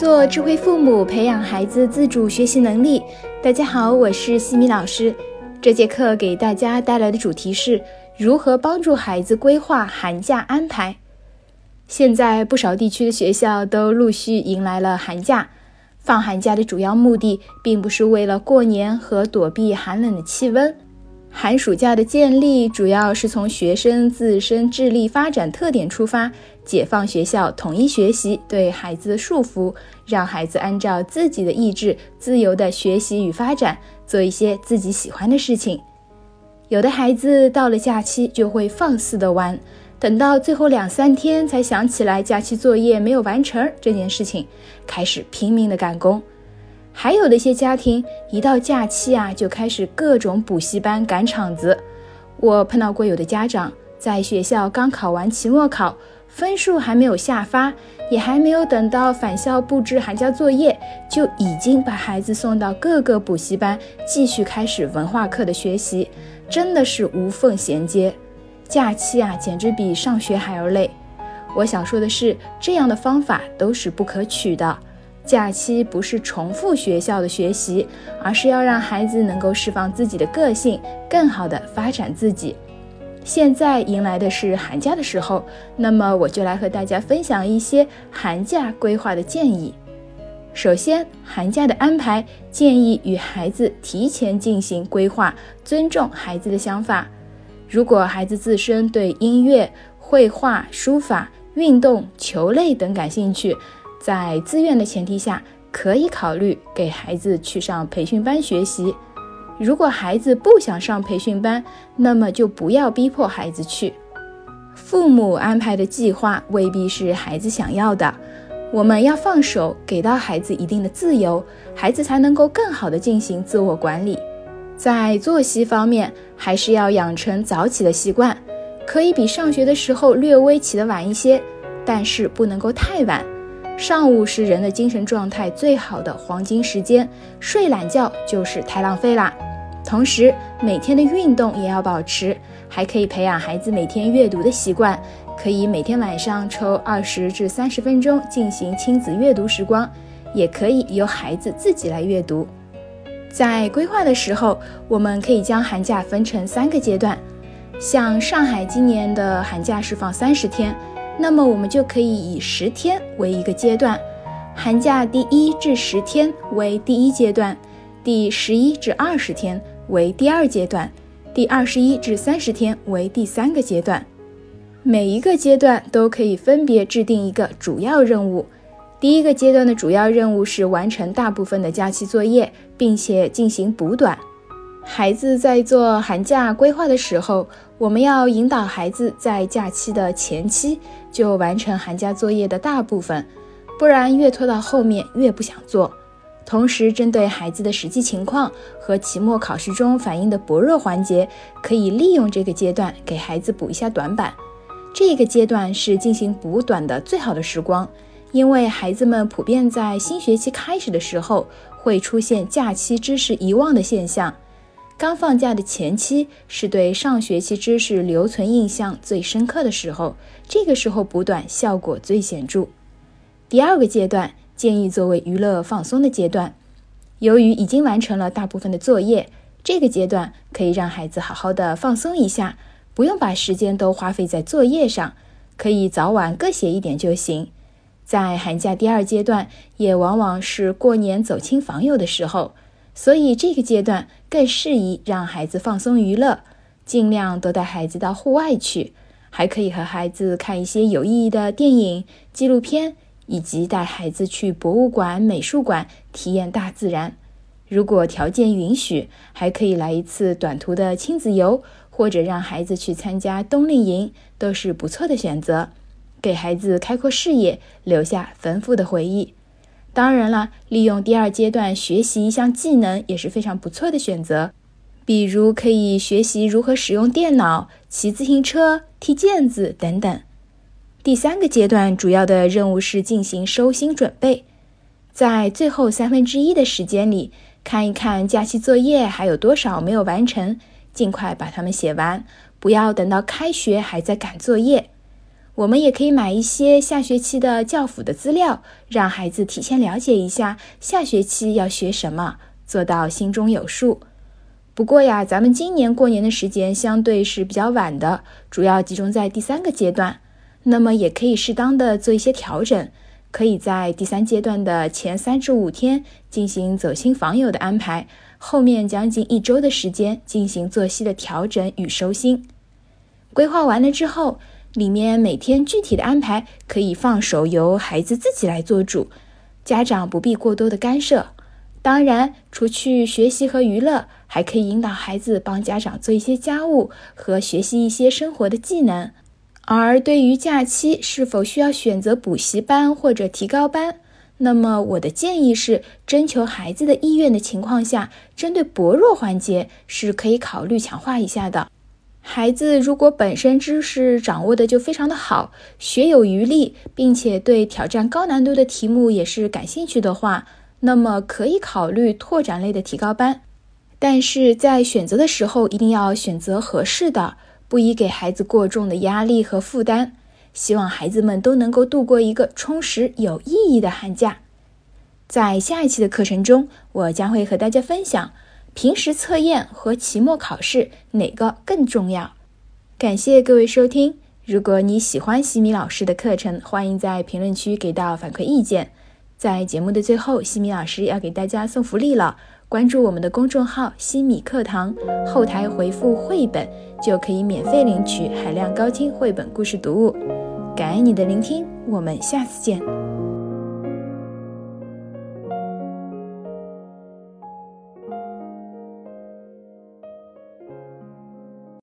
做智慧父母，培养孩子自主学习能力。大家好，我是西米老师。这节课给大家带来的主题是如何帮助孩子规划寒假安排。现在不少地区的学校都陆续迎来了寒假。放寒假的主要目的，并不是为了过年和躲避寒冷的气温。寒暑假的建立，主要是从学生自身智力发展特点出发，解放学校统一学习对孩子的束缚，让孩子按照自己的意志自由的学习与发展，做一些自己喜欢的事情。有的孩子到了假期就会放肆的玩，等到最后两三天才想起来假期作业没有完成这件事情，开始拼命的赶工。还有的一些家庭，一到假期啊，就开始各种补习班赶场子。我碰到过有的家长，在学校刚考完期末考，分数还没有下发，也还没有等到返校布置寒假作业，就已经把孩子送到各个补习班，继续开始文化课的学习，真的是无缝衔接。假期啊，简直比上学还要累。我想说的是，这样的方法都是不可取的。假期不是重复学校的学习，而是要让孩子能够释放自己的个性，更好的发展自己。现在迎来的是寒假的时候，那么我就来和大家分享一些寒假规划的建议。首先，寒假的安排建议与孩子提前进行规划，尊重孩子的想法。如果孩子自身对音乐、绘画、书法、运动、球类等感兴趣，在自愿的前提下，可以考虑给孩子去上培训班学习。如果孩子不想上培训班，那么就不要逼迫孩子去。父母安排的计划未必是孩子想要的，我们要放手，给到孩子一定的自由，孩子才能够更好的进行自我管理。在作息方面，还是要养成早起的习惯，可以比上学的时候略微起得晚一些，但是不能够太晚。上午是人的精神状态最好的黄金时间，睡懒觉就是太浪费啦。同时，每天的运动也要保持，还可以培养孩子每天阅读的习惯，可以每天晚上抽二十至三十分钟进行亲子阅读时光，也可以由孩子自己来阅读。在规划的时候，我们可以将寒假分成三个阶段，像上海今年的寒假是放三十天。那么我们就可以以十天为一个阶段，寒假第一至十天为第一阶段，第十一至二十天为第二阶段，第二十一至三十天为第三个阶段。每一个阶段都可以分别制定一个主要任务。第一个阶段的主要任务是完成大部分的假期作业，并且进行补短。孩子在做寒假规划的时候，我们要引导孩子在假期的前期就完成寒假作业的大部分，不然越拖到后面越不想做。同时，针对孩子的实际情况和期末考试中反映的薄弱环节，可以利用这个阶段给孩子补一下短板。这个阶段是进行补短的最好的时光，因为孩子们普遍在新学期开始的时候会出现假期知识遗忘的现象。刚放假的前期是对上学期知识留存印象最深刻的时候，这个时候补短效果最显著。第二个阶段建议作为娱乐放松的阶段，由于已经完成了大部分的作业，这个阶段可以让孩子好好的放松一下，不用把时间都花费在作业上，可以早晚各写一点就行。在寒假第二阶段，也往往是过年走亲访友的时候。所以这个阶段更适宜让孩子放松娱乐，尽量多带孩子到户外去，还可以和孩子看一些有意义的电影、纪录片，以及带孩子去博物馆、美术馆体验大自然。如果条件允许，还可以来一次短途的亲子游，或者让孩子去参加冬令营，都是不错的选择，给孩子开阔视野，留下丰富的回忆。当然了，利用第二阶段学习一项技能也是非常不错的选择，比如可以学习如何使用电脑、骑自行车、踢毽子等等。第三个阶段主要的任务是进行收心准备，在最后三分之一的时间里，看一看假期作业还有多少没有完成，尽快把它们写完，不要等到开学还在赶作业。我们也可以买一些下学期的教辅的资料，让孩子提前了解一下下学期要学什么，做到心中有数。不过呀，咱们今年过年的时间相对是比较晚的，主要集中在第三个阶段。那么也可以适当的做一些调整，可以在第三阶段的前三至五天进行走亲访友的安排，后面将近一周的时间进行作息的调整与收心。规划完了之后，里面每天具体的安排可以放手由孩子自己来做主，家长不必过多的干涉。当然，除去学习和娱乐，还可以引导孩子帮家长做一些家务和学习一些生活的技能。而对于假期是否需要选择补习班或者提高班，那么我的建议是，征求孩子的意愿的情况下，针对薄弱环节是可以考虑强化一下的。孩子如果本身知识掌握的就非常的好，学有余力，并且对挑战高难度的题目也是感兴趣的话，那么可以考虑拓展类的提高班。但是在选择的时候，一定要选择合适的。不宜给孩子过重的压力和负担，希望孩子们都能够度过一个充实有意义的寒假。在下一期的课程中，我将会和大家分享平时测验和期末考试哪个更重要。感谢各位收听，如果你喜欢西米老师的课程，欢迎在评论区给到反馈意见。在节目的最后，西米老师要给大家送福利了。关注我们的公众号“西米课堂”，后台回复“绘本”就可以免费领取海量高清绘本故事读物。感恩你的聆听，我们下次见。